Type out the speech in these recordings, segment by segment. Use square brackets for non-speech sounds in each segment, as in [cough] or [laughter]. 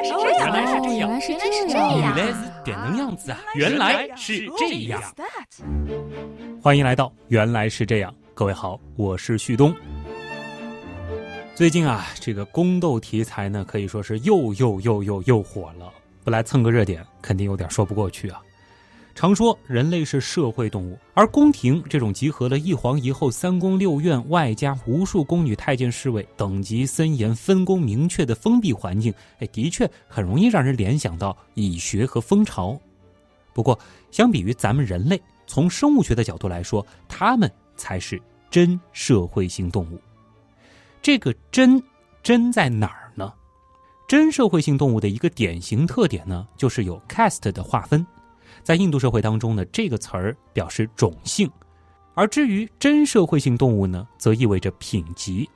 来是这样，原来是这样，原来是这样，原来是点能样子啊！原来是这样。欢迎来到《原来是这样》，各位好，我是旭东。最近啊，这个宫斗题材呢，可以说是又又又又又火了。不来蹭个热点，肯定有点说不过去啊。常说人类是社会动物，而宫廷这种集合了一皇一后、三宫六院，外加无数宫女、太监、侍卫，等级森严、分工明确的封闭环境，哎，的确很容易让人联想到蚁穴和蜂巢。不过，相比于咱们人类，从生物学的角度来说，它们才是真社会性动物。这个真真在哪儿呢？真社会性动物的一个典型特点呢，就是有 cast 的划分。在印度社会当中呢，这个词儿表示种姓，而至于真社会性动物呢，则意味着品级。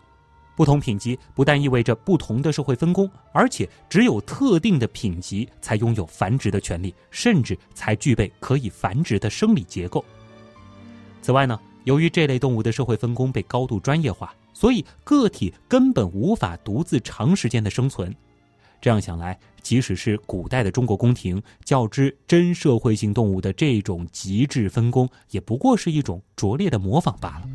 不同品级不但意味着不同的社会分工，而且只有特定的品级才拥有繁殖的权利，甚至才具备可以繁殖的生理结构。此外呢，由于这类动物的社会分工被高度专业化，所以个体根本无法独自长时间的生存。这样想来，即使是古代的中国宫廷，较之真社会性动物的这种极致分工，也不过是一种拙劣的模仿罢了。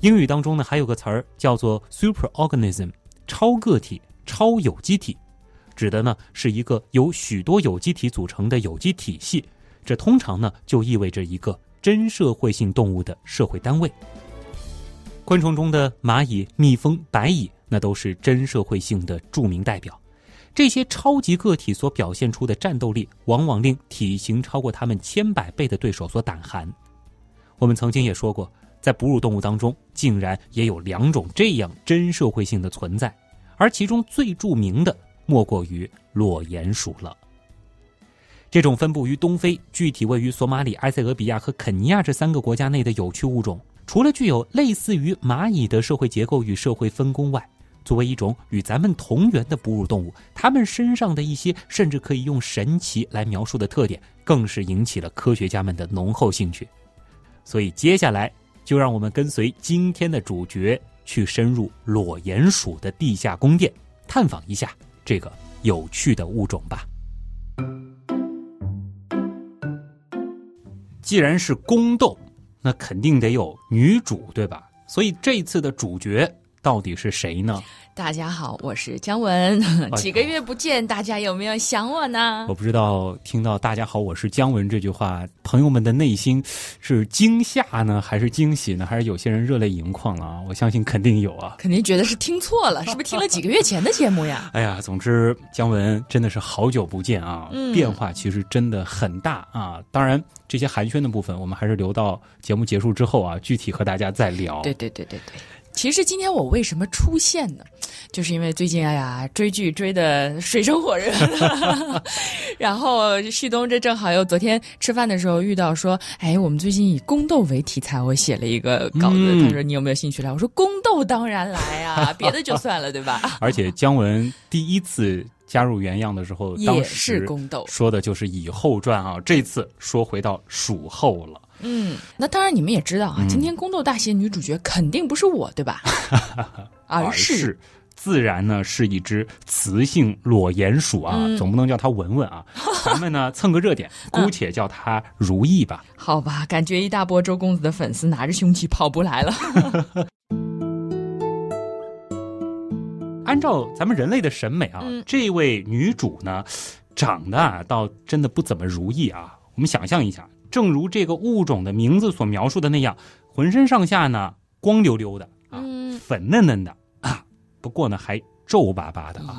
英语当中呢，还有个词儿叫做 superorganism，超个体、超有机体，指的呢是一个由许多有机体组成的有机体系。这通常呢就意味着一个真社会性动物的社会单位。昆虫中的蚂蚁、蜜蜂、白蚁。那都是真社会性的著名代表，这些超级个体所表现出的战斗力，往往令体型超过他们千百倍的对手所胆寒。我们曾经也说过，在哺乳动物当中，竟然也有两种这样真社会性的存在，而其中最著名的莫过于裸鼹鼠了。这种分布于东非，具体位于索马里、埃塞俄比亚和肯尼亚这三个国家内的有趣物种，除了具有类似于蚂蚁的社会结构与社会分工外，作为一种与咱们同源的哺乳动物，它们身上的一些甚至可以用神奇来描述的特点，更是引起了科学家们的浓厚兴趣。所以，接下来就让我们跟随今天的主角去深入裸鼹鼠的地下宫殿，探访一下这个有趣的物种吧。既然是宫斗，那肯定得有女主，对吧？所以这次的主角。到底是谁呢？大家好，我是姜文。[laughs] 几个月不见，大家有没有想我呢？我不知道，听到“大家好，我是姜文”这句话，朋友们的内心是惊吓呢，还是惊喜呢？还是有些人热泪盈眶了啊？我相信肯定有啊，肯定觉得是听错了，是不是听了几个月前的节目呀？[laughs] 哎呀，总之姜文真的是好久不见啊，变化其实真的很大啊。当然，这些寒暄的部分，我们还是留到节目结束之后啊，具体和大家再聊。对对对对对。其实今天我为什么出现呢？[tsk] 就是因为最近哎呀追剧追的水深火热，[laughs] 然后旭东这正好又昨天吃饭的时候遇到说，哎，我们最近以宫斗为题材，我写了一个稿子，他说你有没有兴趣来？我说宫斗当然来啊，[laughs] 别的就算了，对吧？[laughs] 而且姜文第一次加入原样的时候，也是宫斗，说的就是以后传啊，这次说回到蜀后了。嗯，那当然，你们也知道啊，今天宫斗大戏女主角肯定不是我，对吧？[laughs] 而是自然呢，是一只雌性裸鼹鼠啊，总不能叫它文文啊。[laughs] 咱们呢蹭个热点，姑且叫它如意吧。好吧，感觉一大波周公子的粉丝拿着凶器跑不来了。[laughs] 按照咱们人类的审美啊，这位女主呢，长得啊倒真的不怎么如意啊。我们想象一下。正如这个物种的名字所描述的那样，浑身上下呢光溜溜的啊，粉嫩嫩的啊，不过呢还皱巴巴的啊，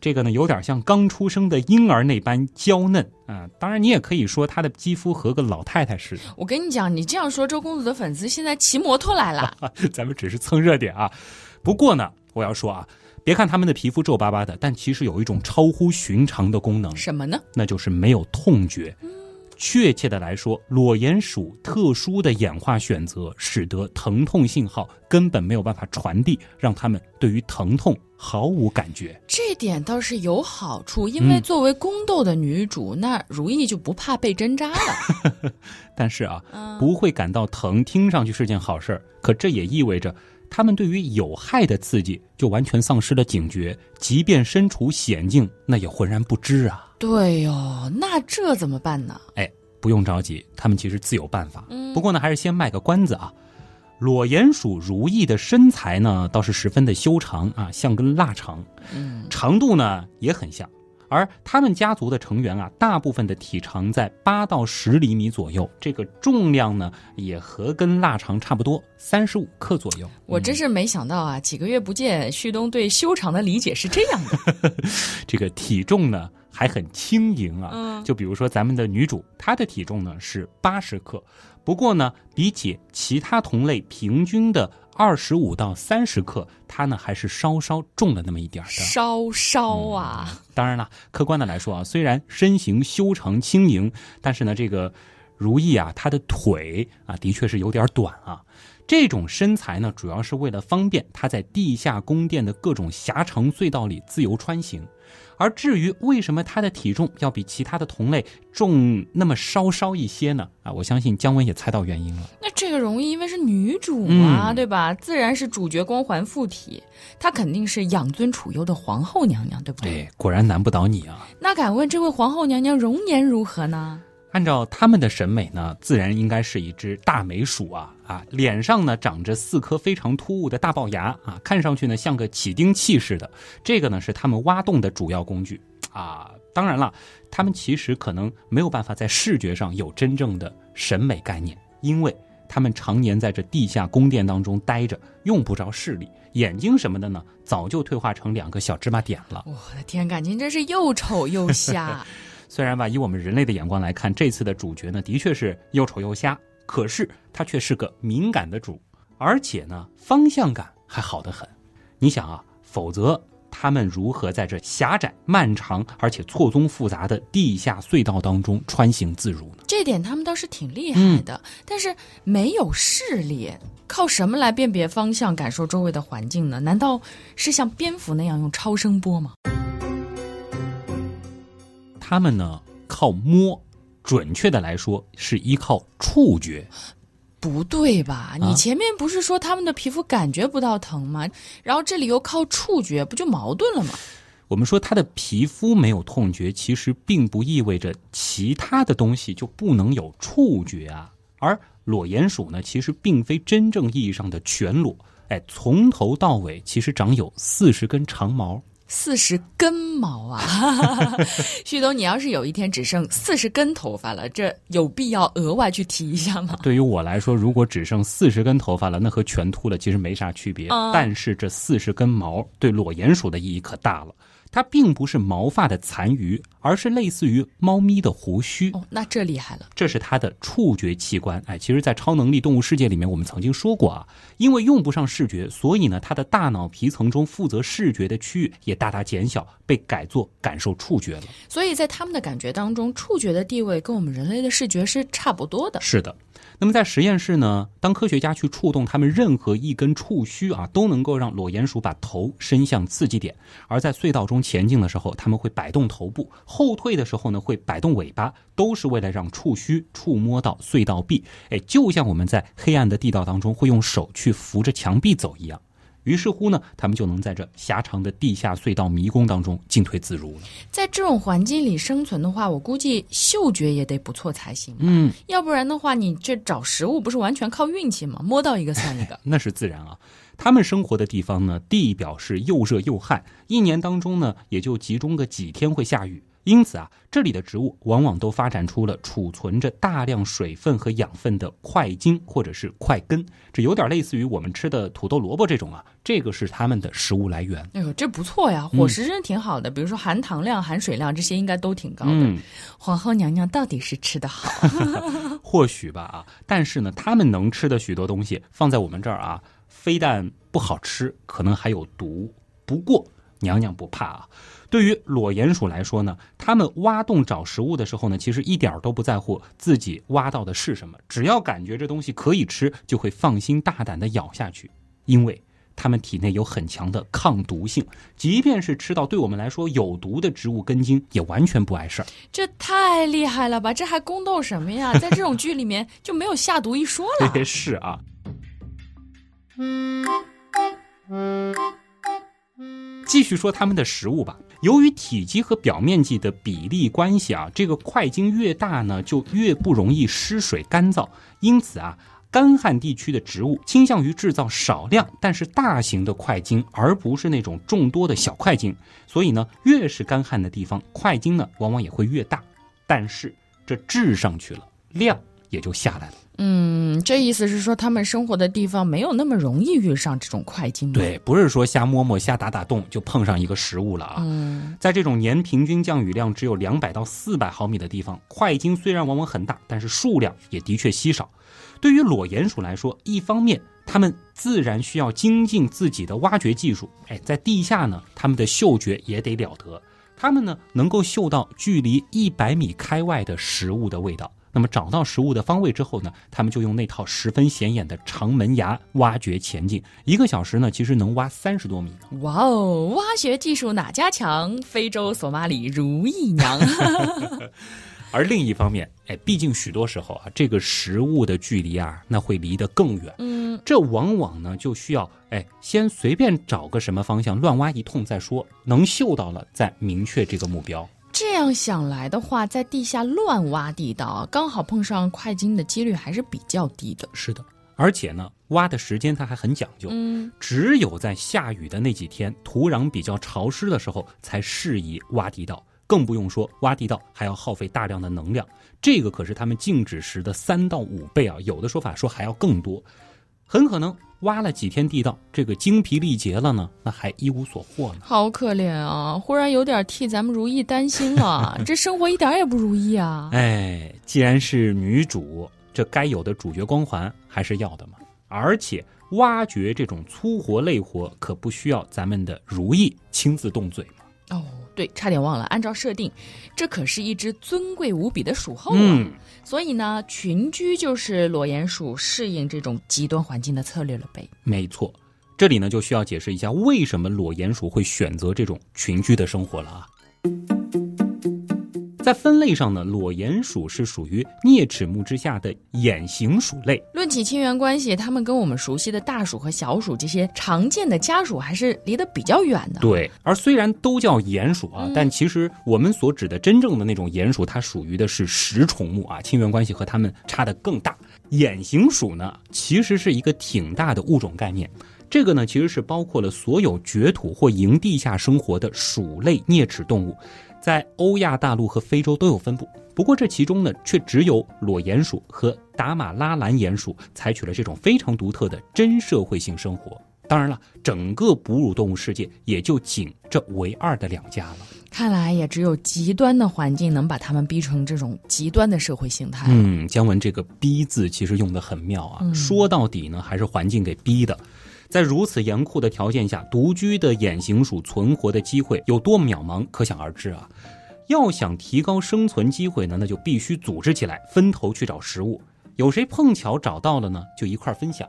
这个呢有点像刚出生的婴儿那般娇嫩啊。当然，你也可以说她的肌肤和个老太太似的。我跟你讲，你这样说，周公子的粉丝现在骑摩托来了。[laughs] 咱们只是蹭热点啊。不过呢，我要说啊，别看他们的皮肤皱巴巴的，但其实有一种超乎寻常的功能。什么呢？那就是没有痛觉。确切的来说，裸鼹鼠特殊的演化选择，使得疼痛信号根本没有办法传递，让他们对于疼痛毫无感觉。这点倒是有好处，因为作为宫斗的女主，那如意就不怕被针扎了。[laughs] 但是啊，不会感到疼，听上去是件好事儿，可这也意味着他们对于有害的刺激就完全丧失了警觉，即便身处险境，那也浑然不知啊。对哟，那这怎么办呢？哎，不用着急，他们其实自有办法。嗯，不过呢，还是先卖个关子啊。裸鼹鼠如意的身材呢，倒是十分的修长啊，像根腊肠，嗯，长度呢也很像。而他们家族的成员啊，大部分的体长在八到十厘米左右，这个重量呢也和跟腊肠差不多，三十五克左右。我真是没想到啊，几个月不见，旭东对修长的理解是这样的。[laughs] 这个体重呢还很轻盈啊，嗯就比如说咱们的女主，她的体重呢是八十克，不过呢，比起其他同类平均的二十五到三十克，它呢还是稍稍重了那么一点儿的。稍稍啊，当然了，客观的来说啊，虽然身形修长轻盈，但是呢，这个如意啊，她的腿啊，的确是有点短啊。这种身材呢，主要是为了方便她在地下宫殿的各种狭长隧道里自由穿行。而至于为什么她的体重要比其他的同类重那么稍稍一些呢？啊，我相信姜文也猜到原因了。那这个容易，因为是女主嘛，嗯对吧？自然是主角光环附体，她肯定是养尊处优的皇后娘娘，对不对？哎，果然难不倒你啊！那敢问这位皇后娘娘容颜如何呢？按照他们的审美呢，自然应该是一只大美鼠啊啊，脸上呢长着四颗非常突兀的大龅牙啊，看上去呢像个起钉器似的。这个呢是他们挖洞的主要工具啊。当然了，他们其实可能没有办法在视觉上有真正的审美概念，因为他们常年在这地下宫殿当中待着，用不着视力，眼睛什么的呢早就退化成两个小芝麻点了。我的天，感情真是又丑又瞎。[laughs] 虽然吧，以我们人类的眼光来看，这次的主角呢，的确是又丑又瞎，可是他却是个敏感的主，而且呢，方向感还好得很。你想啊，否则他们如何在这狭窄、漫长而且错综复杂的地下隧道当中穿行自如呢？这点他们倒是挺厉害的，但是没有视力，靠什么来辨别方向、感受周围的环境呢？难道是像蝙蝠那样用超声波吗？他们呢，靠摸，准确的来说是依靠触觉。不对吧？你前面不是说他们的皮肤感觉不到疼吗？然后这里又靠触觉，不就矛盾了吗？我们说他的皮肤没有痛觉，其实并不意味着其他的东西就不能有触觉啊。而裸鼹鼠呢，其实并非真正意义上的全裸，哎，从头到尾其实长有四十根长毛。四十根毛啊！[laughs] 旭东，你要是有一天只剩四十根头发了，这有必要额外去提一下吗？对于我来说，如果只剩四十根头发了，那和全秃了其实没啥区别。嗯但是这四十根毛对裸鼹鼠的意义可大了，它并不是毛发的残余，而是类似于猫咪的胡须。哦，那这厉害了。这是它的触觉器官。哎，其实，在超能力动物世界里面，我们曾经说过啊，因为用不上视觉，所以呢，它的大脑皮层中负责视觉的区域也大大减小，被改做感受触觉了。所以在他们的感觉当中，触觉的地位跟我们人类的视觉是差不多的。是的。那么在实验室呢，当科学家去触动他们任何一根触须啊，都能够让裸鼹鼠把头伸向刺激点；而在隧道中前进的时候，他们会摆动头部；后退的时候呢，会摆动尾巴，都是为了让触须触摸到隧道壁。哎，就像我们在黑暗的地道当中会用手去扶着墙壁走一样。于是乎呢，他们就能在这狭长的地下隧道迷宫当中进退自如了。在这种环境里生存的话，我估计嗅觉也得不错才行。嗯，要不然的话，你这找食物不是完全靠运气吗？摸到一个算一个。[laughs] 那是自然啊。他们生活的地方呢，地表是又热又旱，一年当中呢，也就集中个几天会下雨。因此啊，这里的植物往往都发展出了储存着大量水分和养分的块茎或者是块根，这有点类似于我们吃的土豆、萝卜这种啊，这个是它们的食物来源。哎呦，这不错呀，伙食真挺好的。比如说含糖量、含水量这些应该都挺高的。嗯，皇后娘娘到底是吃的好。[laughs] 或许吧啊，但是呢，他们能吃的许多东西放在我们这儿啊，非但不好吃，可能还有毒。不过娘娘不怕啊。对于裸鼹鼠来说呢，它们挖洞找食物的时候呢，其实一点儿都不在乎自己挖到的是什么，只要感觉这东西可以吃，就会放心大胆的咬下去，因为它们体内有很强的抗毒性，即便是吃到对我们来说有毒的植物根茎，也完全不碍事儿。这太厉害了吧！这还宫斗什么呀？在这种剧里面就没有下毒一说了。[laughs] 是啊。继续说他们的食物吧。由于体积和表面积的比例关系啊，这个块茎越大呢，就越不容易失水干燥。因此啊，干旱地区的植物倾向于制造少量但是大型的块茎，而不是那种众多的小块茎。所以呢，越是干旱的地方，块茎呢往往也会越大。但是这质上去了，量也就下来了。嗯，这意思是说，他们生活的地方没有那么容易遇上这种块茎。对，不是说瞎摸摸、瞎打打洞就碰上一个食物了啊。嗯，在这种年平均降雨量只有两百到四百毫米的地方，块茎虽然往往很大，但是数量也的确稀少。对于裸鼹鼠来说，一方面它们自然需要精进自己的挖掘技术，哎，在地下呢，它们的嗅觉也得了得，它们呢能够嗅到距离一百米开外的食物的味道。那么找到食物的方位之后呢，他们就用那套十分显眼的长门牙挖掘前进。一个小时呢，其实能挖三十多米。哇哦，挖掘技术哪家强？非洲索马里如意娘。[laughs] 而另一方面，哎，毕竟许多时候啊，这个食物的距离啊，那会离得更远。嗯，这往往呢就需要哎，先随便找个什么方向乱挖一通再说，能嗅到了再明确这个目标。这样想来的话，在地下乱挖地道，刚好碰上快金的几率还是比较低的。是的，而且呢，挖的时间它还很讲究，嗯，只有在下雨的那几天，土壤比较潮湿的时候，才适宜挖地道。更不用说挖地道还要耗费大量的能量，这个可是他们静止时的三到五倍啊！有的说法说还要更多，很可能。挖了几天地道，这个精疲力竭了呢，那还一无所获呢。好可怜啊！忽然有点替咱们如意担心了，[laughs] 这生活一点也不如意啊！哎，既然是女主，这该有的主角光环还是要的嘛。而且挖掘这种粗活累活，可不需要咱们的如意亲自动嘴嘛。哦，对，差点忘了，按照设定，这可是一只尊贵无比的鼠后啊。所以呢，群居就是裸鼹鼠适应这种极端环境的策略了呗。没错，这里呢就需要解释一下为什么裸鼹鼠会选择这种群居的生活了啊。在分类上呢，裸鼹鼠是属于啮齿目之下的眼形鼠类。论起亲缘关系，它们跟我们熟悉的大鼠和小鼠这些常见的家鼠还是离得比较远的。对，而虽然都叫鼹鼠啊，但其实我们所指的真正的那种鼹鼠，它属于的是食虫目啊，亲缘关系和它们差的更大。眼形鼠呢，其实是一个挺大的物种概念。这个呢，其实是包括了所有掘土或营地下生活的鼠类啮齿动物。在欧亚大陆和非洲都有分布，不过这其中呢，却只有裸鼹鼠和达马拉蓝鼹鼠采取了这种非常独特的真社会性生活。当然了，整个哺乳动物世界也就仅这唯二的两家了。看来也只有极端的环境能把他们逼成这种极端的社会形态。嗯，姜文这个“逼”字其实用的很妙啊，说到底呢，还是环境给逼的。在如此严酷的条件下，独居的眼形鼠存活的机会有多渺茫，可想而知啊！要想提高生存机会呢，那就必须组织起来，分头去找食物。有谁碰巧找到了呢，就一块分享。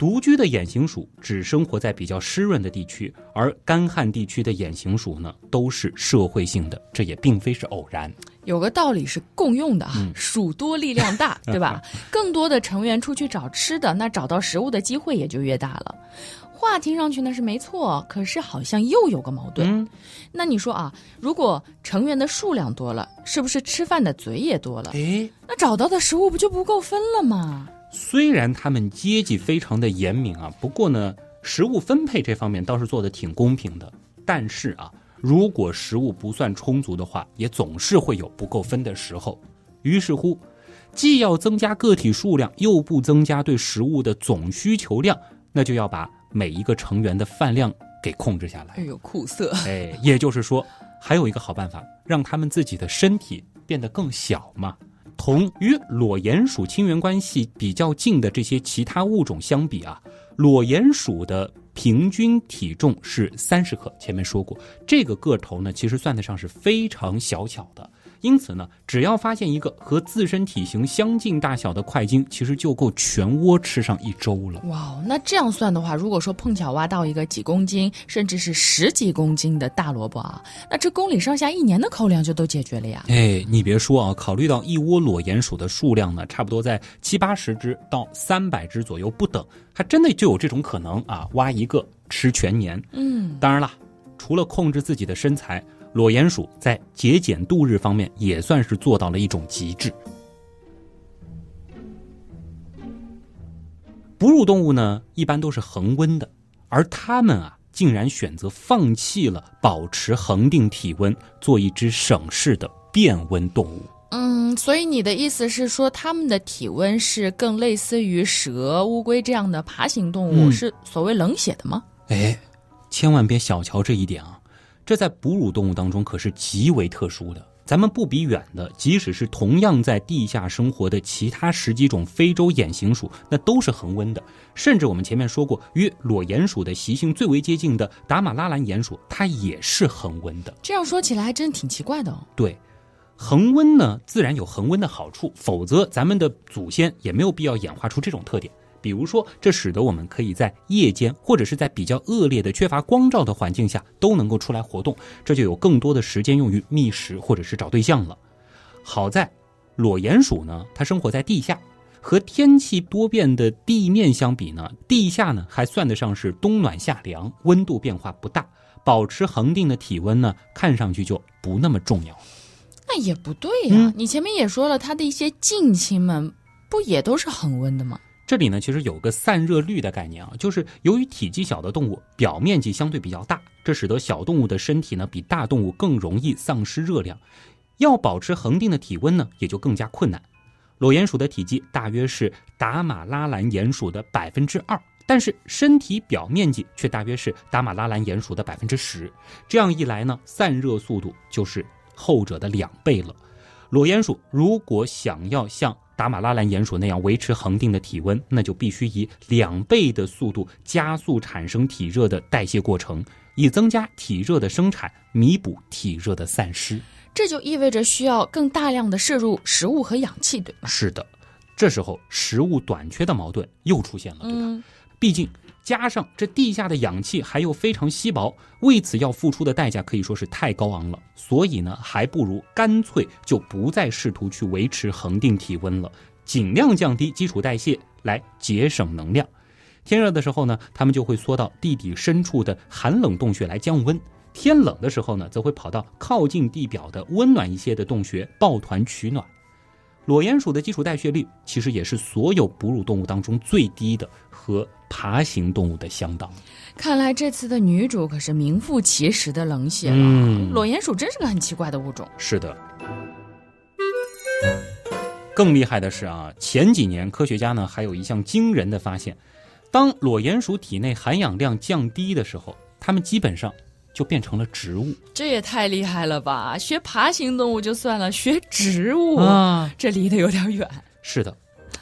独居的眼形鼠只生活在比较湿润的地区，而干旱地区的眼形鼠呢，都是社会性的，这也并非是偶然。有个道理是共用的哈，鼠多力量大，[laughs] 对吧？更多的成员出去找吃的，那找到食物的机会也就越大了。话听上去呢是没错，可是好像又有个矛盾。那你说啊，如果成员的数量多了，是不是吃饭的嘴也多了？哎，那找到的食物不就不够分了吗？虽然他们阶级非常的严明啊，不过呢，食物分配这方面倒是做的挺公平的。但是啊。如果食物不算充足的话，也总是会有不够分的时候。于是乎，既要增加个体数量，又不增加对食物的总需求量，那就要把每一个成员的饭量给控制下来。哎呦，苦涩！哎，也就是说，还有一个好办法，让他们自己的身体变得更小嘛。同与裸鼹鼠亲缘关系比较近的这些其他物种相比啊，裸鼹鼠的。平均体重是三十克。前面说过，这个个头呢，其实算得上是非常小巧的。因此呢，只要发现一个和自身体型相近大小的块茎，其实就够全窝吃上一周了。哇，那这样算的话，如果说碰巧挖到一个几公斤，甚至是十几公斤的大萝卜啊，那这公里上下一年的口粮就都解决了呀。哎，你别说啊，考虑到一窝裸鼹鼠的数量呢，差不多在七八十只到三百只左右不等，还真的就有这种可能啊，挖一个吃全年。嗯，当然了，除了控制自己的身材。裸鼹鼠在节俭度日方面也算是做到了一种极致。哺乳动物呢，一般都是恒温的，而它们啊，竟然选择放弃了保持恒定体温，做一只省事的变温动物。嗯，所以你的意思是说，它们的体温是更类似于蛇、乌龟这样的爬行动物，是所谓冷血的吗？哎，千万别小瞧这一点啊！这在哺乳动物当中可是极为特殊的。咱们不比远的，即使是同样在地下生活的其他十几种非洲眼形鼠，那都是恒温的。甚至我们前面说过，与裸鼹鼠的习性最为接近的达马拉兰鼹鼠，它也是恒温的。这样说起来还真挺奇怪的哦。对，恒温呢，自然有恒温的好处，否则咱们的祖先也没有必要演化出这种特点。比如说，这使得我们可以在夜间或者是在比较恶劣的缺乏光照的环境下都能够出来活动，这就有更多的时间用于觅食或者是找对象了。好在，裸鼹鼠呢，它生活在地下，和天气多变的地面相比呢，地下呢还算得上是冬暖夏凉，温度变化不大，保持恒定的体温呢，看上去就不那么重要。那也不对呀，你前面也说了，它的一些近亲们不也都是恒温的吗？这里呢，其实有个散热率的概念啊，就是由于体积小的动物表面积相对比较大，这使得小动物的身体呢比大动物更容易丧失热量，要保持恒定的体温呢也就更加困难。裸鼹鼠的体积大约是达马拉兰鼹鼠的百分之二，但是身体表面积却大约是达马拉兰鼹鼠的百分之十，这样一来呢，散热速度就是后者的两倍了。裸鼹鼠如果想要像达马拉兰鼹鼠那样维持恒定的体温，那就必须以两倍的速度加速产生体热的代谢过程，以增加体热的生产，弥补体热的散失。这就意味着需要更大量的摄入食物和氧气，对吗？是的，这时候食物短缺的矛盾又出现了，对吧？毕竟。加上这地下的氧气还又非常稀薄，为此要付出的代价可以说是太高昂了。所以呢，还不如干脆就不再试图去维持恒定体温了，尽量降低基础代谢来节省能量。天热的时候呢，它们就会缩到地底深处的寒冷洞穴来降温；天冷的时候呢，则会跑到靠近地表的温暖一些的洞穴抱团取暖。裸鼹鼠的基础代谢率其实也是所有哺乳动物当中最低的，和爬行动物的相当。看来这次的女主可是名副其实的冷血了。裸鼹鼠真是个很奇怪的物种。是的。更厉害的是啊，前几年科学家呢还有一项惊人的发现：当裸鼹鼠体内含氧量降低的时候，它们基本上。就变成了植物，这也太厉害了吧！学爬行动物就算了，学植物啊，这离得有点远。是的，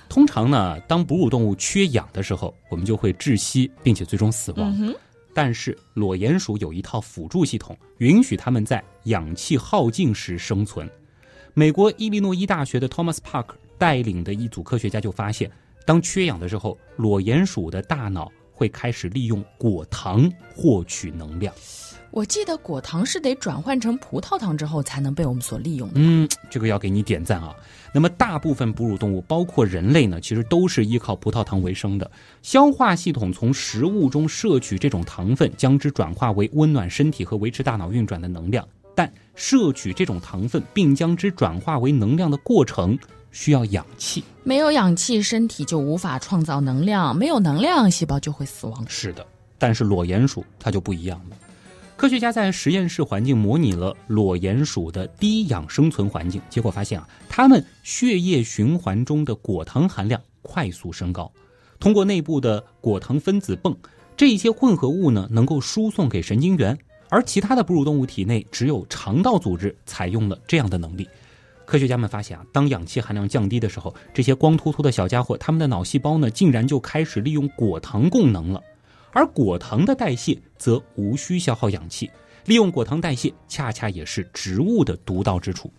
通常呢，当哺乳动物缺氧的时候，我们就会窒息，并且最终死亡。但是裸鼹鼠有一套辅助系统，允许它们在氧气耗尽时生存。美国伊利诺伊大学的 Thomas Park 带领的一组科学家就发现，当缺氧的时候，裸鼹鼠的大脑会开始利用果糖获取能量。我记得果糖是得转换成葡萄糖之后才能被我们所利用的。嗯，这个要给你点赞啊。那么大部分哺乳动物，包括人类呢，其实都是依靠葡萄糖为生的。消化系统从食物中摄取这种糖分，将之转化为温暖身体和维持大脑运转的能量。但摄取这种糖分并将之转化为能量的过程需要氧气，没有氧气，身体就无法创造能量，没有能量，细胞就会死亡。是的，但是裸鼹鼠它就不一样了。科学家在实验室环境模拟了裸鼹鼠的低氧生存环境，结果发现啊，它们血液循环中的果糖含量快速升高。通过内部的果糖分子泵，这一些混合物呢能够输送给神经元，而其他的哺乳动物体内只有肠道组织采用了这样的能力。科学家们发现啊，当氧气含量降低的时候，这些光秃秃的小家伙，它们的脑细胞呢竟然就开始利用果糖供能了。而果糖的代谢则无需消耗氧气，利用果糖代谢恰恰也是植物的独到之处。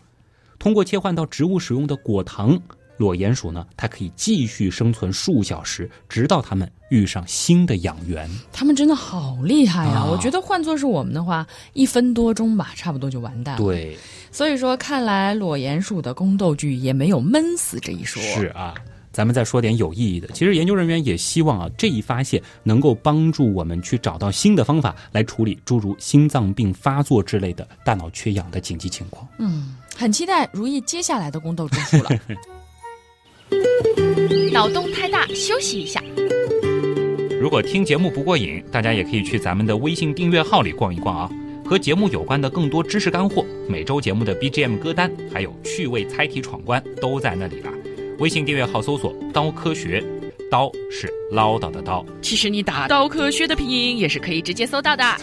通过切换到植物使用的果糖，裸鼹鼠呢，它可以继续生存数小时，直到它们遇上新的养源。它们真的好厉害呀！我觉得换做是我们的话，一分多钟吧，差不多就完蛋了。对，所以说看来裸鼹鼠的宫斗剧也没有闷死这一说。是啊。咱们再说点有意义的。其实研究人员也希望啊，这一发现能够帮助我们去找到新的方法来处理诸如心脏病发作之类的大脑缺氧的紧急情况。嗯，很期待如意接下来的宫斗之术了。[laughs] 脑洞太大，休息一下。如果听节目不过瘾，大家也可以去咱们的微信订阅号里逛一逛啊，和节目有关的更多知识干货、每周节目的 BGM 歌单，还有趣味猜题闯关都在那里了。微信订阅号搜索“刀科学”，刀是唠叨的刀。其实你打“刀科学”的拼音也是可以直接搜到的。[laughs]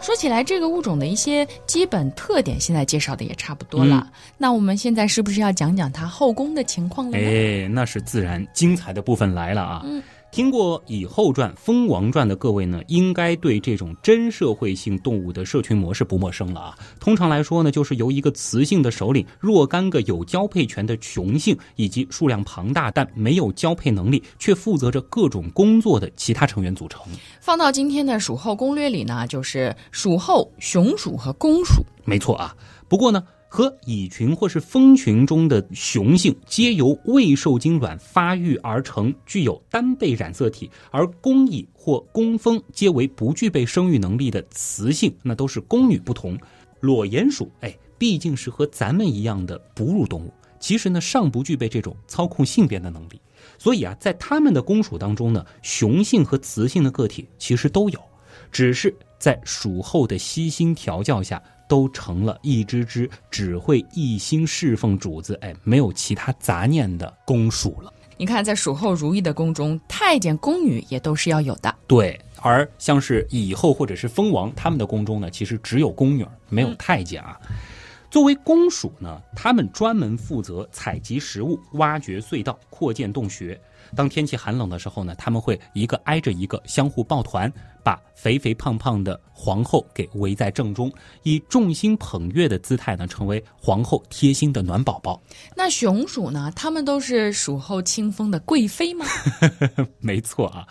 说起来，这个物种的一些基本特点，现在介绍的也差不多了。那我们现在是不是要讲讲它后宫的情况了？哎，那是自然，精彩的部分来了啊！嗯。听过《蚁后传》《蜂王传》的各位呢，应该对这种真社会性动物的社群模式不陌生了啊。通常来说呢，就是由一个雌性的首领、若干个有交配权的雄性，以及数量庞大但没有交配能力却负责着各种工作的其他成员组成。放到今天的鼠后攻略里呢，就是鼠后、雄鼠和公鼠。没错啊，不过呢。和蚁群或是蜂群中的雄性皆由未受精卵发育而成，具有单倍染色体；而公蚁或工蜂皆为不具备生育能力的雌性，那都是公女不同。裸鼹鼠，哎，毕竟是和咱们一样的哺乳动物，其实呢尚不具备这种操控性别的能力，所以啊，在它们的公鼠当中呢，雄性和雌性的个体其实都有，只是在鼠后的悉心调教下。都成了一只只只会一心侍奉主子，哎，没有其他杂念的公鼠了。你看，在蜀后如意的宫中，太监、宫女也都是要有的。对，而像是以后或者是封王，他们的宫中呢，其实只有宫女，没有太监啊。作为公鼠呢，他们专门负责采集食物、挖掘隧道、扩建洞穴。当天气寒冷的时候呢，他们会一个挨着一个相互抱团，把肥肥胖胖的皇后给围在正中，以众星捧月的姿态呢，成为皇后贴心的暖宝宝。那雄鼠呢？他们都是鼠后清风的贵妃吗？[laughs] 没错啊，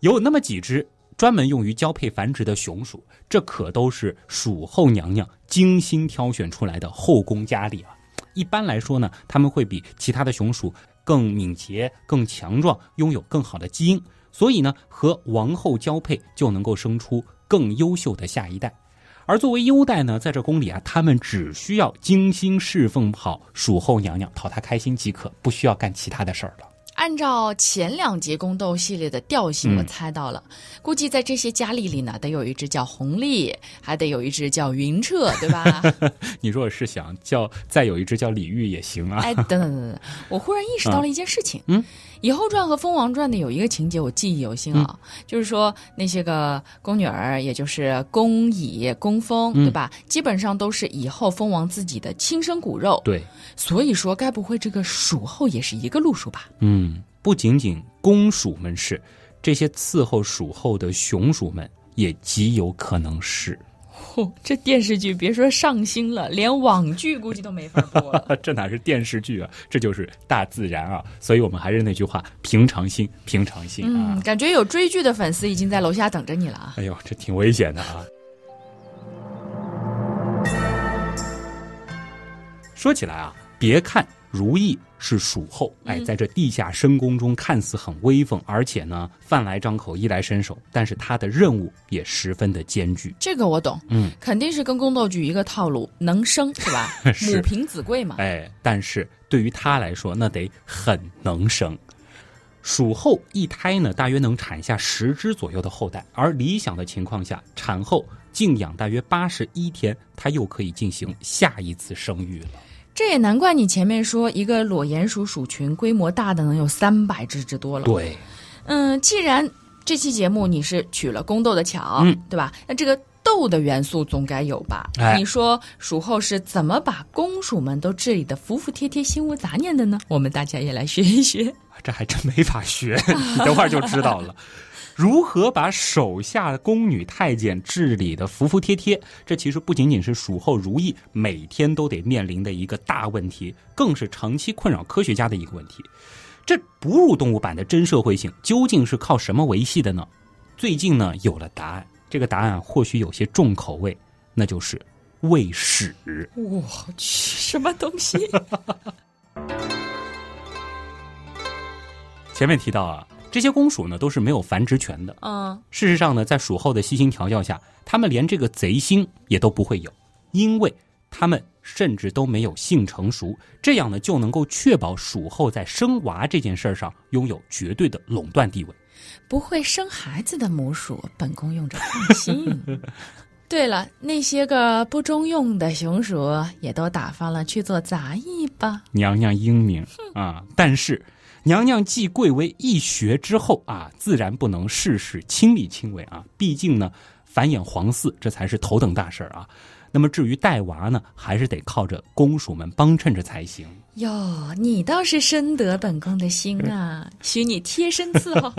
有那么几只专门用于交配繁殖的雄鼠，这可都是蜀后娘娘精心挑选出来的后宫佳丽啊。一般来说呢，他们会比其他的雄鼠。更敏捷、更强壮，拥有更好的基因，所以呢，和王后交配就能够生出更优秀的下一代。而作为优待呢，在这宫里啊，他们只需要精心侍奉好蜀后娘娘，讨她开心即可，不需要干其他的事儿了。按照前两节宫斗系列的调性，我猜到了，估计在这些佳丽里呢，得有一只叫红丽，还得有一只叫云彻，对吧？[laughs] 你如果是想叫再有一只叫李煜也行啊。哎，等等等等，我忽然意识到了一件事情。嗯，《以后传》和《蜂王传》的有一个情节我记忆犹新啊，就是说那些个宫女儿，也就是宫蚁、宫蜂，对吧？基本上都是以后蜂王自己的亲生骨肉。对，所以说该不会这个鼠后也是一个路数吧？嗯。嗯，不仅仅公鼠们是，这些伺候鼠后的雄鼠们也极有可能是。嚯，[laughs] 这电视剧别说上星了，连网剧估计都没法播了。这哪是电视剧啊，这就是大自然啊！所以我们还是那句话，平常心，平常心啊。感觉有追剧的粉丝已经在楼下等着你了啊！哎呦，这挺危险的啊。说起来啊，别看。如意是蜀后，哎，在这地下深宫中看似很威风，而且呢，饭来张口，衣来伸手，但是他的任务也十分的艰巨。这个我懂，嗯，肯定是跟宫斗剧一个套路，能生 [laughs] 是吧？母凭子贵嘛。哎，但是对于他来说，那得很能生。蜀后一胎呢，大约能产下十只左右的后代，而理想的情况下，产后静养大约八十一天，他又可以进行下一次生育了。这也难怪你前面说一个裸鼹鼠鼠群规模大的能有三百只之多了。对，嗯，既然这期节目你是取了宫斗的巧，嗯，对吧？那这个斗的元素总该有吧？你说鼠后是怎么把公鼠们都治理的服服帖帖、心无杂念的呢？我们大家也来学一学。这还真没法学，你等会儿就知道了。如何把手下宫女太监治理的服服帖帖？这其实不仅仅是蜀后如意每天都得面临的一个大问题，更是长期困扰科学家的一个问题。这哺乳动物版的真社会性究竟是靠什么维系的呢？最近呢有了答案，这个答案或许有些重口味，那就是喂屎。我去，什么东西？[laughs] 前面提到啊，这些公鼠呢都是没有繁殖权的。嗯，事实上呢，在鼠后的悉心调教下，它们连这个贼心也都不会有，因为它们甚至都没有性成熟，这样呢就能够确保鼠后在生娃这件事上拥有绝对的垄断地位。不会生孩子的母鼠，本宫用着放心。[laughs] 对了，那些个不中用的雄鼠也都打发了去做杂役吧。娘娘英明啊，但是。娘娘继贵为义学之后啊，自然不能事事亲力亲为啊。毕竟呢，繁衍皇嗣这才是头等大事啊。那么至于带娃呢，还是得靠着公主们帮衬着才行。哟，你倒是深得本宫的心啊，[laughs] 许你贴身伺候。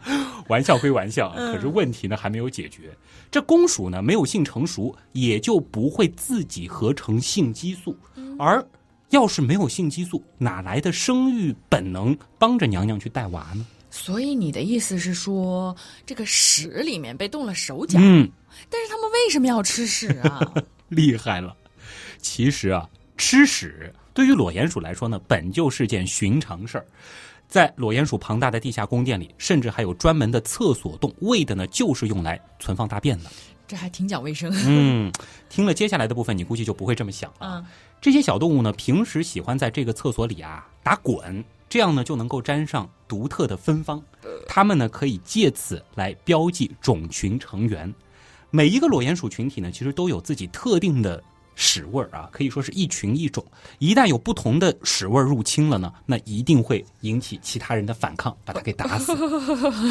[laughs] 玩笑归玩笑，可是问题呢还没有解决。这公鼠呢没有性成熟，也就不会自己合成性激素，而。要是没有性激素，哪来的生育本能帮着娘娘去带娃呢？所以你的意思是说，这个屎里面被动了手脚？嗯，但是他们为什么要吃屎啊？[laughs] 厉害了！其实啊，吃屎对于裸鼹鼠来说呢，本就是件寻常事儿。在裸鼹鼠庞大的地下宫殿里，甚至还有专门的厕所洞，为的呢就是用来存放大便的。这还挺讲卫生。嗯，[laughs] 听了接下来的部分，你估计就不会这么想了。这些小动物呢，平时喜欢在这个厕所里啊打滚，这样呢就能够沾上独特的芬芳。它们呢可以借此来标记种群成员。每一个裸鼹鼠群体呢，其实都有自己特定的屎味儿啊，可以说是一群一种。一旦有不同的屎味儿入侵了呢，那一定会引起其他人的反抗，把它给打死。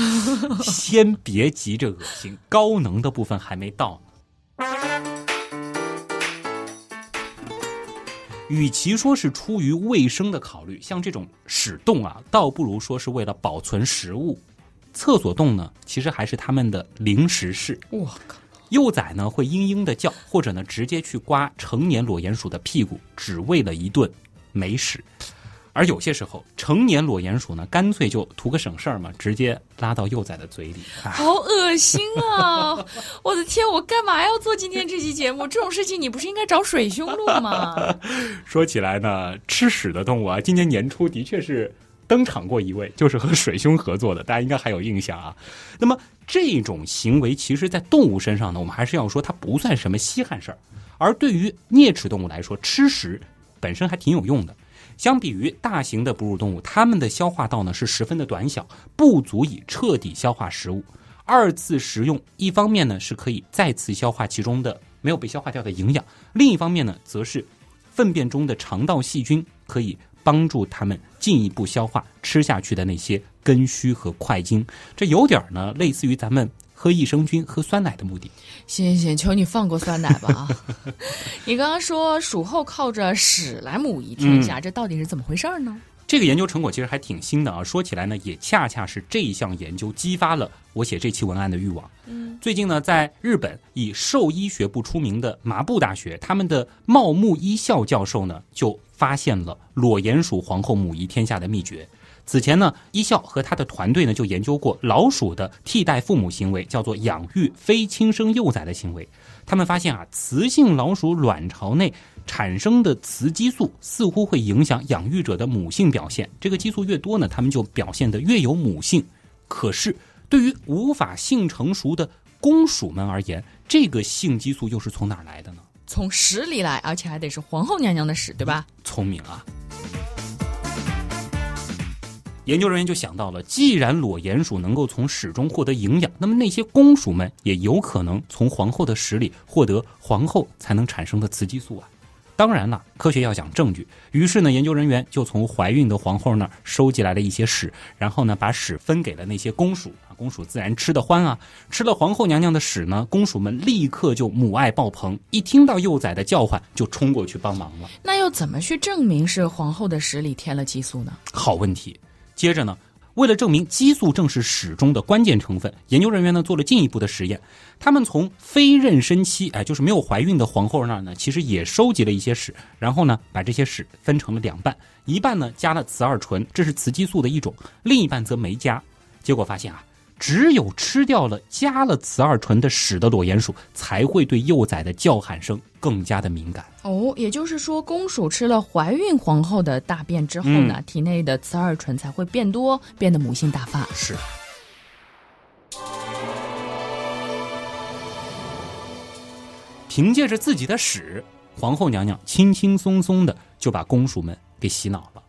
[laughs] 先别急着恶心，高能的部分还没到呢。与其说是出于卫生的考虑，像这种屎洞啊，倒不如说是为了保存食物。厕所洞呢，其实还是他们的零食室。我靠！幼崽呢会嘤嘤的叫，或者呢直接去刮成年裸鼹鼠的屁股，只为了一顿美屎。而有些时候，成年裸鼹鼠呢，干脆就图个省事儿嘛，直接拉到幼崽的嘴里。[laughs] 好恶心啊！我的天，我干嘛要做今天这期节目？这种事情你不是应该找水兄录吗？[laughs] 说起来呢，吃屎的动物啊，今年年初的确是登场过一位，就是和水兄合作的，大家应该还有印象啊。那么这种行为，其实在动物身上呢，我们还是要说它不算什么稀罕事儿。而对于啮齿动物来说，吃食本身还挺有用的。相比于大型的哺乳动物，它们的消化道呢是十分的短小，不足以彻底消化食物。二次食用，一方面呢是可以再次消化其中的没有被消化掉的营养，另一方面呢，则是粪便中的肠道细菌可以帮助他们进一步消化吃下去的那些根须和块茎。这有点呢，类似于咱们。喝益生菌、喝酸奶的目的，行行行，求你放过酸奶吧啊！[laughs] 你刚刚说蜀后靠着屎来母仪天下，这到底是怎么回事呢？这个研究成果其实还挺新的啊！说起来呢，也恰恰是这一项研究激发了我写这期文案的欲望。嗯，最近呢，在日本以兽医学部出名的麻布大学，他们的茂木一孝教授呢，就发现了裸鼹鼠皇后母仪天下的秘诀。此前呢，一校和他的团队呢就研究过老鼠的替代父母行为，叫做养育非亲生幼崽的行为。他们发现啊，雌性老鼠卵巢内产生的雌激素似乎会影响养育者的母性表现。这个激素越多呢，他们就表现得越有母性。可是对于无法性成熟的公鼠们而言，这个性激素又是从哪儿来的呢？从屎里来，而且还得是皇后娘娘的屎，对吧？聪明啊！研究人员就想到了，既然裸鼹鼠能够从屎中获得营养，那么那些公鼠们也有可能从皇后的屎里获得皇后才能产生的雌激素啊。当然了，科学要讲证据，于是呢，研究人员就从怀孕的皇后那儿收集来了一些屎，然后呢，把屎分给了那些公鼠啊，公鼠自然吃得欢啊。吃了皇后娘娘的屎呢，公鼠们立刻就母爱爆棚，一听到幼崽的叫唤就冲过去帮忙了。那又怎么去证明是皇后的屎里添了激素呢？好问题。接着呢，为了证明激素正是屎中的关键成分，研究人员呢做了进一步的实验。他们从非妊娠期，哎，就是没有怀孕的皇后那儿呢，其实也收集了一些屎，然后呢把这些屎分成了两半，一半呢加了雌二醇，这是雌激素的一种，另一半则没加。结果发现啊。只有吃掉了加了雌二醇的屎的裸鼹鼠，才会对幼崽的叫喊声更加的敏感。哦，也就是说，公鼠吃了怀孕皇后的大便之后呢，体内的雌二醇才会变多，变得母性大发。是。凭借着自己的屎，皇后娘娘轻轻松松的就把公鼠们给洗脑了。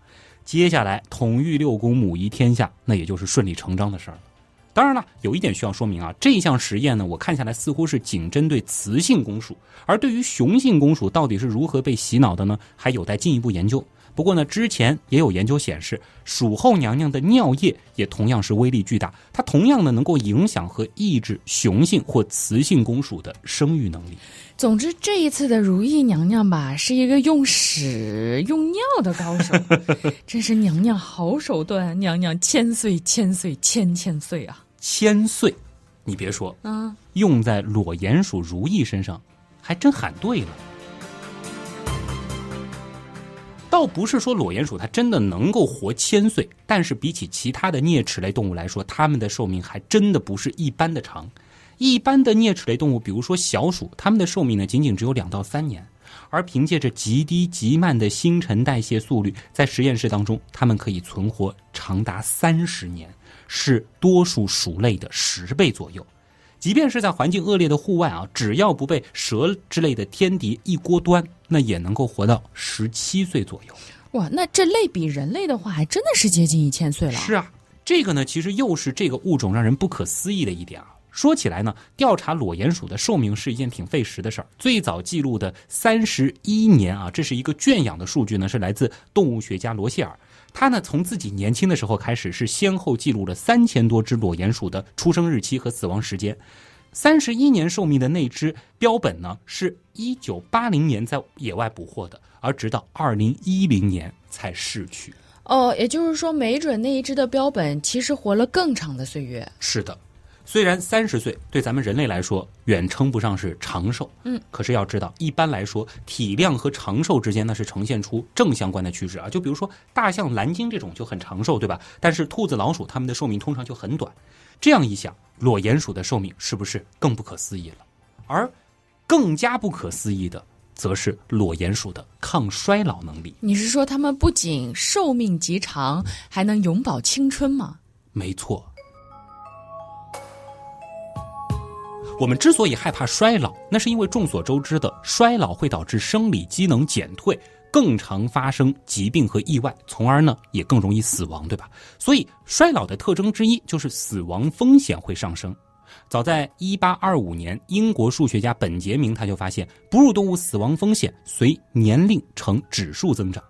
接下来，统御六宫，母仪天下，那也就是顺理成章的事儿了。当然了，有一点需要说明啊，这项实验呢，我看下来似乎是仅针对雌性公鼠，而对于雄性公鼠到底是如何被洗脑的呢，还有待进一步研究。不过呢，之前也有研究显示，鼠后娘娘的尿液也同样是威力巨大，它同样呢能够影响和抑制雄性或雌性公鼠的生育能力。总之，这一次的如意娘娘吧，是一个用屎用尿的高手，[laughs] 真是娘娘好手段，娘娘千岁千岁千千岁啊！千岁，你别说，嗯，用在裸鼹鼠如意身上，还真喊对了。倒不是说裸鼹鼠它真的能够活千岁，但是比起其他的啮齿类动物来说，它们的寿命还真的不是一般的长。一般的啮齿类动物，比如说小鼠，它们的寿命呢仅仅只有两到三年，而凭借着极低极慢的新陈代谢速率，在实验室当中，它们可以存活长达三十年。是多数鼠类的十倍左右，即便是在环境恶劣的户外啊，只要不被蛇之类的天敌一锅端，那也能够活到十七岁左右。哇，那这类比人类的话，还真的是接近一千岁了。是啊，这个呢，其实又是这个物种让人不可思议的一点啊。说起来呢，调查裸鼹鼠的寿命是一件挺费时的事儿。最早记录的三十一年啊，这是一个圈养的数据呢，是来自动物学家罗谢尔。他呢，从自己年轻的时候开始，是先后记录了三千多只裸鼹鼠的出生日期和死亡时间。三十一年寿命的那只标本呢，是一九八零年在野外捕获的，而直到二零一零年才逝去。哦，也就是说，没准那一只的标本其实活了更长的岁月。是的。虽然三十岁对咱们人类来说远称不上是长寿，嗯，可是要知道，一般来说，体量和长寿之间呢是呈现出正相关的趋势啊。就比如说大象、蓝鲸这种就很长寿，对吧？但是兔子、老鼠它们的寿命通常就很短。这样一想，裸鼹鼠的寿命是不是更不可思议了？而更加不可思议的，则是裸鼹鼠的抗衰老能力。你是说它们不仅寿命极长，还能永葆青春吗？没错。我们之所以害怕衰老，那是因为众所周知的衰老会导致生理机能减退，更常发生疾病和意外，从而呢也更容易死亡，对吧？所以衰老的特征之一就是死亡风险会上升。早在1825年，英国数学家本杰明他就发现，哺乳动物死亡风险随年龄呈指数增长，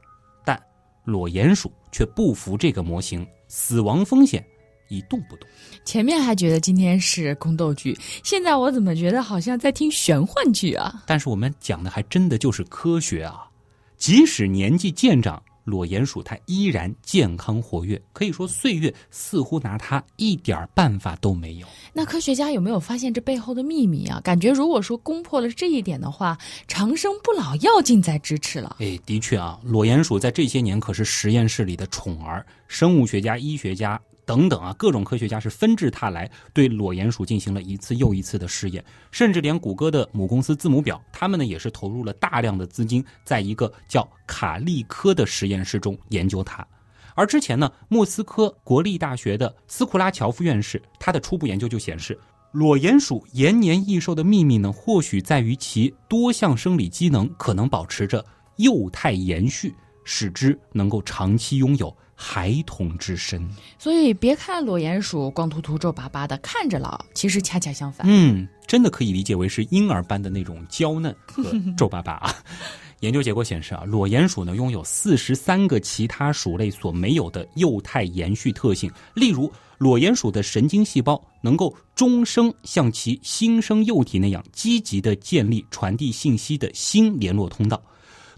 但裸鼹鼠却不服这个模型，死亡风险。一动不动。前面还觉得今天是宫斗剧，现在我怎么觉得好像在听玄幻剧啊？但是我们讲的还真的就是科学啊！即使年纪渐长，裸鼹鼠它依然健康活跃，可以说岁月似乎拿它一点办法都没有。那科学家有没有发现这背后的秘密啊？感觉如果说攻破了这一点的话，长生不老药近在咫尺了。哎，的确啊，裸鼹鼠在这些年可是实验室里的宠儿，生物学家、医学家。等等啊，各种科学家是纷至沓来，对裸鼹鼠进行了一次又一次的试验，甚至连谷歌的母公司字母表，他们呢也是投入了大量的资金，在一个叫卡利科的实验室中研究它。而之前呢，莫斯科国立大学的斯库拉乔夫院士，他的初步研究就显示，裸鼹鼠延年益寿的秘密呢，或许在于其多项生理机能可能保持着幼态延续，使之能够长期拥有。孩童之身，所以别看裸鼹鼠光秃秃、皱巴巴的，看着老，其实恰恰相反。嗯，真的可以理解为是婴儿般的那种娇嫩和皱巴巴啊。[laughs] 研究结果显示啊，裸鼹鼠呢拥有四十三个其他鼠类所没有的幼态延续特性，例如裸鼹鼠的神经细胞能够终生像其新生幼体那样积极的建立传递信息的新联络通道。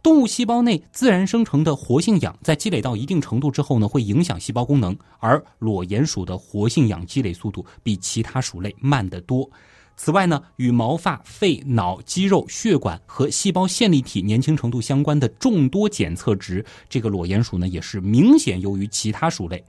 动物细胞内自然生成的活性氧在积累到一定程度之后呢，会影响细胞功能。而裸鼹鼠的活性氧积累速度比其他鼠类慢得多。此外呢，与毛发、肺、脑、肌肉、血管和细胞线粒体年轻程度相关的众多检测值，这个裸鼹鼠呢也是明显优于其他鼠类。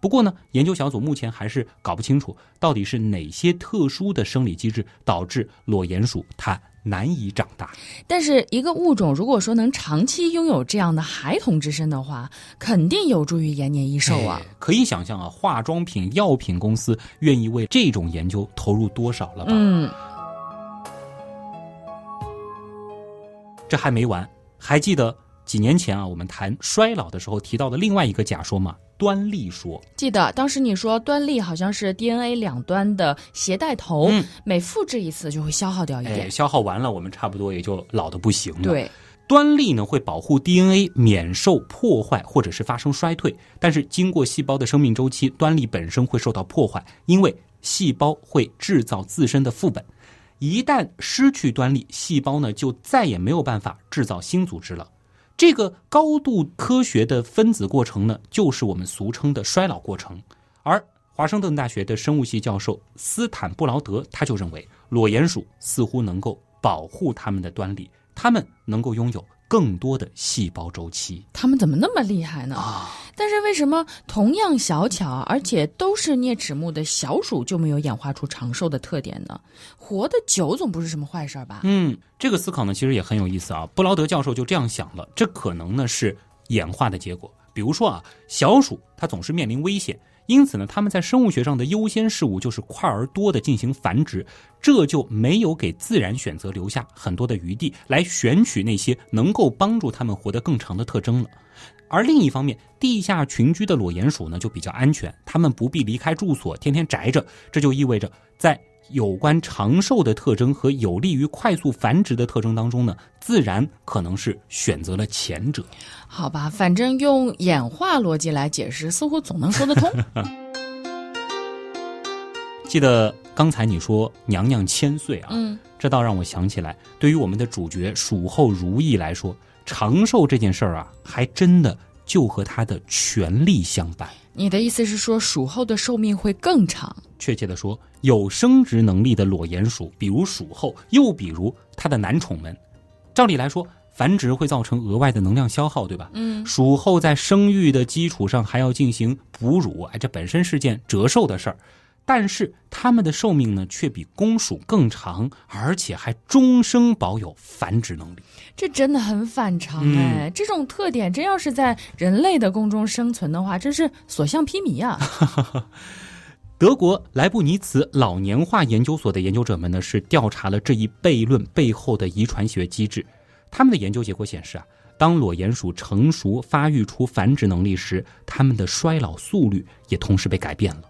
不过呢，研究小组目前还是搞不清楚到底是哪些特殊的生理机制导致裸鼹鼠它。难以长大，但是一个物种如果说能长期拥有这样的孩童之身的话，肯定有助于延年益寿啊！可以想象啊，化妆品、药品公司愿意为这种研究投入多少了吧？嗯，这还没完，还记得几年前啊，我们谈衰老的时候提到的另外一个假说嘛？端粒说，记得当时你说端粒好像是 DNA 两端的携带头，每复制一次就会消耗掉一点，消耗完了，我们差不多也就老的不行了。对，端粒呢会保护 DNA 免受破坏或者是发生衰退，但是经过细胞的生命周期，端粒本身会受到破坏，因为细胞会制造自身的副本，一旦失去端粒，细胞呢就再也没有办法制造新组织了。这个高度科学的分子过程呢，就是我们俗称的衰老过程。而华盛顿大学的生物系教授斯坦布劳德他就认为，裸鼹鼠似乎能够保护它们的端粒，它们能够拥有。更多的细胞周期，他们怎么那么厉害呢？啊！但是为什么同样小巧，而且都是啮齿目的小鼠就没有演化出长寿的特点呢？活得久总不是什么坏事吧？嗯，这个思考呢，其实也很有意思啊。布劳德教授就这样想了，这可能呢是演化的结果。比如说啊，小鼠它总是面临危险。因此呢，他们在生物学上的优先事物就是快而多的进行繁殖，这就没有给自然选择留下很多的余地来选取那些能够帮助他们活得更长的特征了。而另一方面，地下群居的裸鼹鼠呢就比较安全，它们不必离开住所，天天宅着，这就意味着在。有关长寿的特征和有利于快速繁殖的特征当中呢，自然可能是选择了前者。好吧，反正用演化逻辑来解释，似乎总能说得通。[laughs] 记得刚才你说娘娘千岁啊，嗯，这倒让我想起来，对于我们的主角蜀后如意来说，长寿这件事儿啊，还真的就和他的权力相伴。你的意思是说，蜀后的寿命会更长？确切的说，有生殖能力的裸鼹鼠，比如鼠后，又比如它的男宠们，照理来说，繁殖会造成额外的能量消耗，对吧？嗯，鼠后在生育的基础上还要进行哺乳，哎，这本身是件折寿的事儿。但是它们的寿命呢，却比公鼠更长，而且还终生保有繁殖能力。这真的很反常哎！这种特点真要是在人类的宫中生存的话，真是所向披靡啊！[laughs] 德国莱布尼茨老年化研究所的研究者们呢，是调查了这一悖论背后的遗传学机制。他们的研究结果显示啊，当裸鼹鼠成熟发育出繁殖能力时，它们的衰老速率也同时被改变了。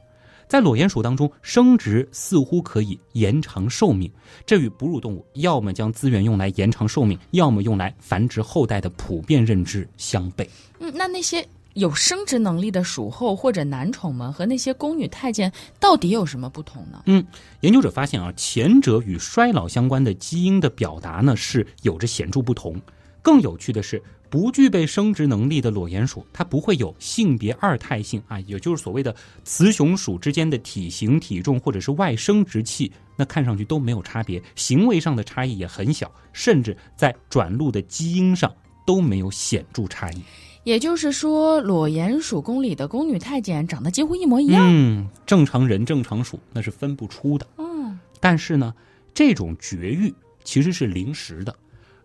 在裸鼹鼠当中，生殖似乎可以延长寿命，这与哺乳动物要么将资源用来延长寿命，要么用来繁殖后代的普遍认知相悖。嗯，那那些有生殖能力的鼠后或者男宠们和那些宫女太监到底有什么不同呢？嗯，研究者发现啊，前者与衰老相关的基因的表达呢是有着显著不同。更有趣的是。不具备生殖能力的裸鼹鼠，它不会有性别二态性啊，也就是所谓的雌雄鼠之间的体型、体重或者是外生殖器，那看上去都没有差别，行为上的差异也很小，甚至在转录的基因上都没有显著差异。也就是说，裸鼹鼠宫里的宫女太监长得几乎一模一样。嗯，正常人、正常鼠那是分不出的。嗯，但是呢，这种绝育其实是临时的，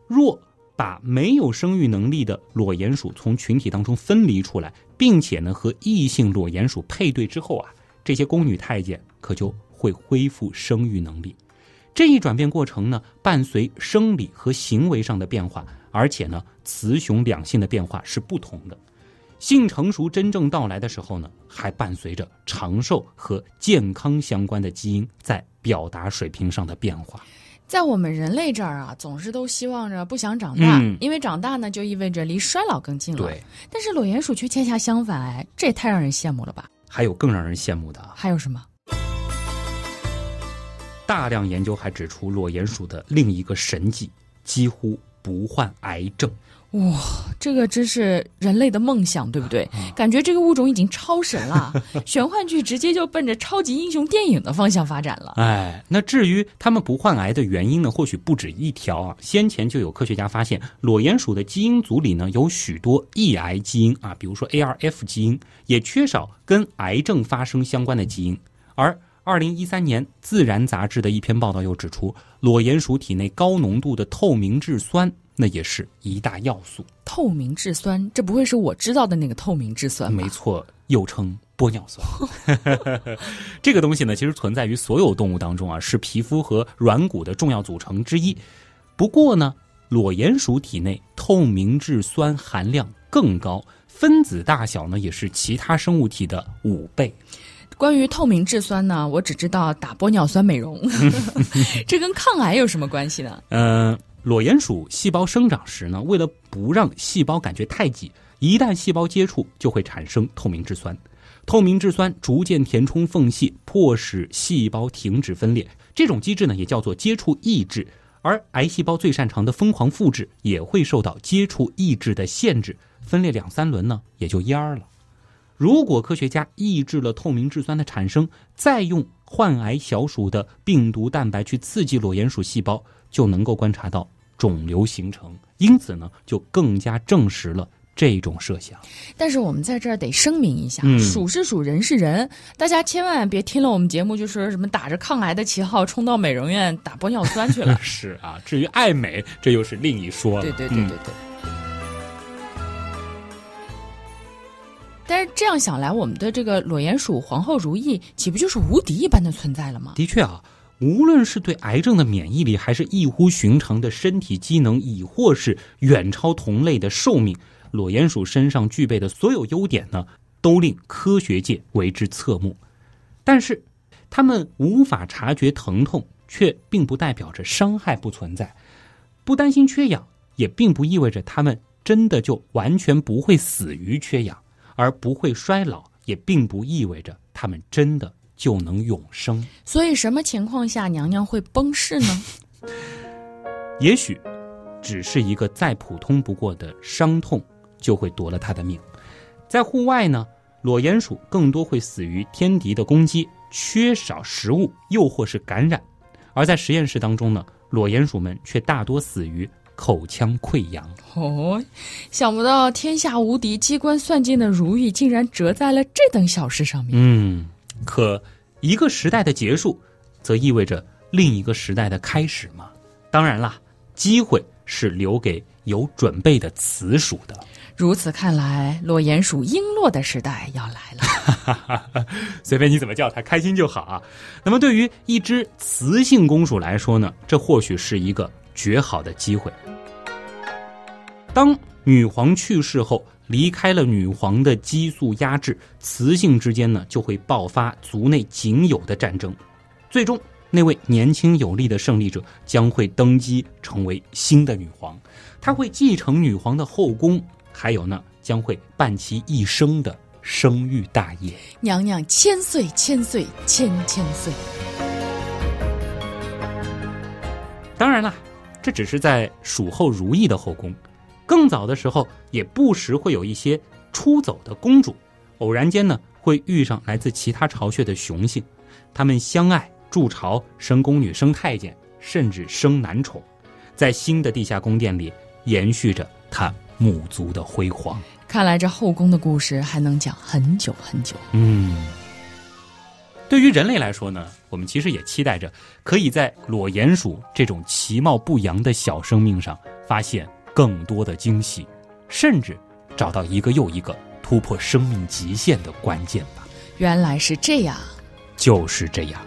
若。把没有生育能力的裸鼹鼠从群体当中分离出来，并且呢和异性裸鼹鼠配对之后啊，这些宫女太监可就会恢复生育能力。这一转变过程呢，伴随生理和行为上的变化，而且呢，雌雄两性的变化是不同的。性成熟真正到来的时候呢，还伴随着长寿和健康相关的基因在表达水平上的变化。在我们人类这儿啊，总是都希望着不想长大，因为长大呢就意味着离衰老更近了。对，但是裸鼹鼠却恰恰相反，哎，这也太让人羡慕了吧！还有更让人羡慕的，还有什么？大量研究还指出，裸鼹鼠的另一个神迹几乎不患癌症。哇，这个真是人类的梦想，对不对？感觉这个物种已经超神了，[laughs] 玄幻剧直接就奔着超级英雄电影的方向发展了。哎，那至于他们不患癌的原因呢？或许不止一条啊。先前就有科学家发现，裸鼹鼠的基因组里呢有许多抑癌基因啊，比如说 ARF 基因，也缺少跟癌症发生相关的基因。而二零一三年，《自然》杂志的一篇报道又指出，裸鼹鼠体内高浓度的透明质酸。那也是一大要素。透明质酸，这不会是我知道的那个透明质酸没错，又称玻尿酸。[laughs] 这个东西呢，其实存在于所有动物当中啊，是皮肤和软骨的重要组成之一。不过呢，裸鼹鼠体内透明质酸含量更高，分子大小呢也是其他生物体的五倍。关于透明质酸呢，我只知道打玻尿酸美容，[laughs] [laughs] 这跟抗癌有什么关系呢？嗯。裸鼹鼠细胞生长时呢，为了不让细胞感觉太挤，一旦细胞接触就会产生透明质酸。透明质酸逐渐填充缝隙，迫使细胞停止分裂。这种机制呢，也叫做接触抑制。而癌细胞最擅长的疯狂复制，也会受到接触抑制的限制，分裂两三轮呢，也就蔫儿了。如果科学家抑制了透明质酸的产生，再用患癌小鼠的病毒蛋白去刺激裸鼹鼠细胞。就能够观察到肿瘤形成，因此呢，就更加证实了这种设想。但是我们在这儿得声明一下，鼠是鼠，人是人，大家千万别听了我们节目就说什么打着抗癌的旗号冲到美容院打玻尿酸去了。[laughs] 是啊，至于爱美，这又是另一说了。对对对对对。但是这样想来，我们的这个裸鼹鼠皇后如意，岂不就是无敌一般的存在了吗？的确啊。无论是对癌症的免疫力，还是异乎寻常的身体机能，亦或是远超同类的寿命，裸鼹鼠身上具备的所有优点呢，都令科学界为之侧目。但是，它们无法察觉疼痛，却并不代表着伤害不存在；不担心缺氧，也并不意味着它们真的就完全不会死于缺氧；而不会衰老，也并不意味着它们真的。就能永生。所以，什么情况下娘娘会崩逝呢？[laughs] 也许，只是一个再普通不过的伤痛，就会夺了她的命。在户外呢，裸鼹鼠更多会死于天敌的攻击、缺少食物，又或是感染；而在实验室当中呢，裸鼹鼠们却大多死于口腔溃疡。哦，想不到天下无敌、机关算尽的如意，竟然折在了这等小事上面。嗯。可，一个时代的结束，则意味着另一个时代的开始嘛？当然啦，机会是留给有准备的雌鼠的。如此看来，裸鼹鼠璎珞的时代要来了。[laughs] 随便你怎么叫它，开心就好啊。那么，对于一只雌性公鼠来说呢，这或许是一个绝好的机会。当女皇去世后。离开了女皇的激素压制，雌性之间呢就会爆发族内仅有的战争，最终那位年轻有力的胜利者将会登基成为新的女皇，她会继承女皇的后宫，还有呢将会办其一生的生育大业。娘娘千岁千岁千千岁。当然了，这只是在蜀后如意的后宫。更早的时候，也不时会有一些出走的公主，偶然间呢会遇上来自其他巢穴的雄性，他们相爱筑巢，生宫女、生太监，甚至生男宠，在新的地下宫殿里延续着他母族的辉煌。看来这后宫的故事还能讲很久很久。嗯，对于人类来说呢，我们其实也期待着可以在裸鼹鼠这种其貌不扬的小生命上发现。更多的惊喜，甚至找到一个又一个突破生命极限的关键吧。原来是这样，就是这样。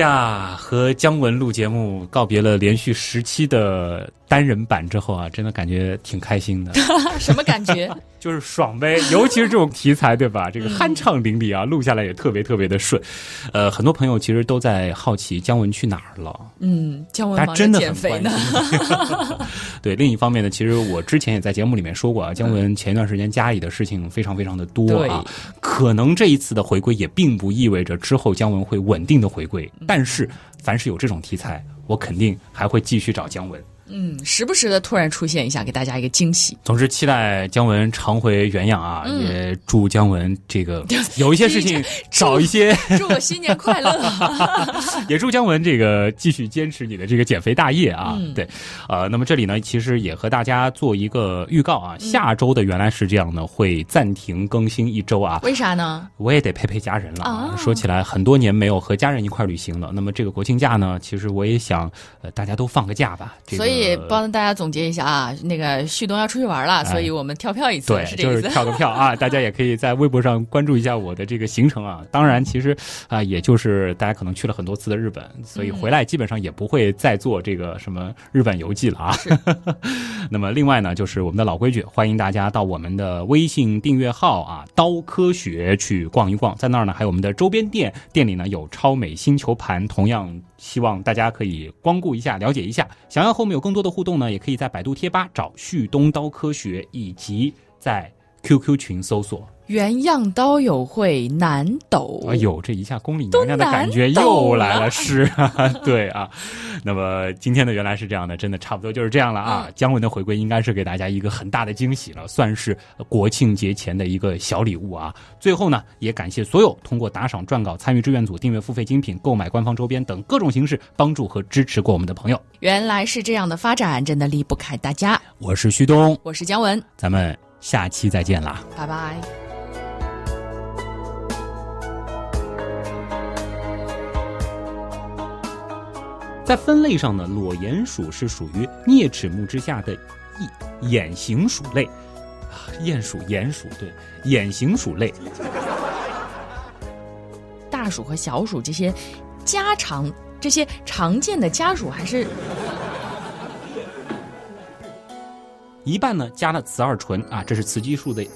呀，和姜文录节目告别了连续十期的单人版之后啊，真的感觉挺开心的。[laughs] 什么感觉？[laughs] 就是爽呗，尤其是这种题材，对吧？这个酣畅淋漓啊，录下来也特别特别的顺。呃，很多朋友其实都在好奇姜文去哪儿了。嗯，姜文他真的很肥呢。[laughs] 对，另一方面呢，其实我之前也在节目里面说过啊，姜文前一段时间家里的事情非常非常的多啊，可能这一次的回归也并不意味着之后姜文会稳定的回归，但是凡是有这种题材，我肯定还会继续找姜文。嗯，时不时的突然出现一下，给大家一个惊喜。总之，期待姜文常回原样啊！也祝姜文这个 [laughs] 有一些事情 [laughs] 找一些。[laughs] 祝我新年快乐！也祝姜文这个继续坚持你的这个减肥大业啊！对，呃，那么这里呢，其实也和大家做一个预告啊，下周的原来是这样呢，会暂停更新一周啊。为啥呢？我也得陪陪家人了啊！说起来，很多年没有和家人一块旅行了。那么这个国庆假呢，其实我也想，呃，大家都放个假吧。所以。帮大家总结一下啊，那个旭东要出去玩了，所以我们跳票一次，对，就是跳个票啊。大家也可以在微博上关注一下我的这个行程啊。当然，其实啊，也就是大家可能去了很多次的日本，所以回来基本上也不会再做这个什么日本游记了啊。[laughs] 那么，另外呢，就是我们的老规矩，欢迎大家到我们的微信订阅号啊“刀科学”去逛一逛，在那儿呢还有我们的周边店，店里呢有超美星球盘，同样。希望大家可以光顾一下，了解一下。想要和我们有更多的互动呢，也可以在百度贴吧找“旭东刀科学”，以及在 QQ 群搜索。原样刀友会南斗，哎呦，这一下宫里娘娘的感觉又来了，是啊，[laughs] 对啊。那么今天的原来是这样的，真的差不多就是这样了啊。姜文的回归应该是给大家一个很大的惊喜了，算是国庆节前的一个小礼物啊。最后呢，也感谢所有通过打赏、撰稿、参与志愿组、订阅付费精品、购买官方周边等各种形式帮助和支持过我们的朋友。原来是这样的发展，真的离不开大家。我是旭东，我是姜文，咱们下期再见啦，拜拜。在分类上呢，裸鼹鼠是属于啮齿目之下的一眼形鼠类，啊，鼹鼠、鼹鼠，对，眼形鼠类。大鼠和小鼠这些家常、这些常见的家鼠，还是一半呢加了雌二醇啊，这是雌激素的。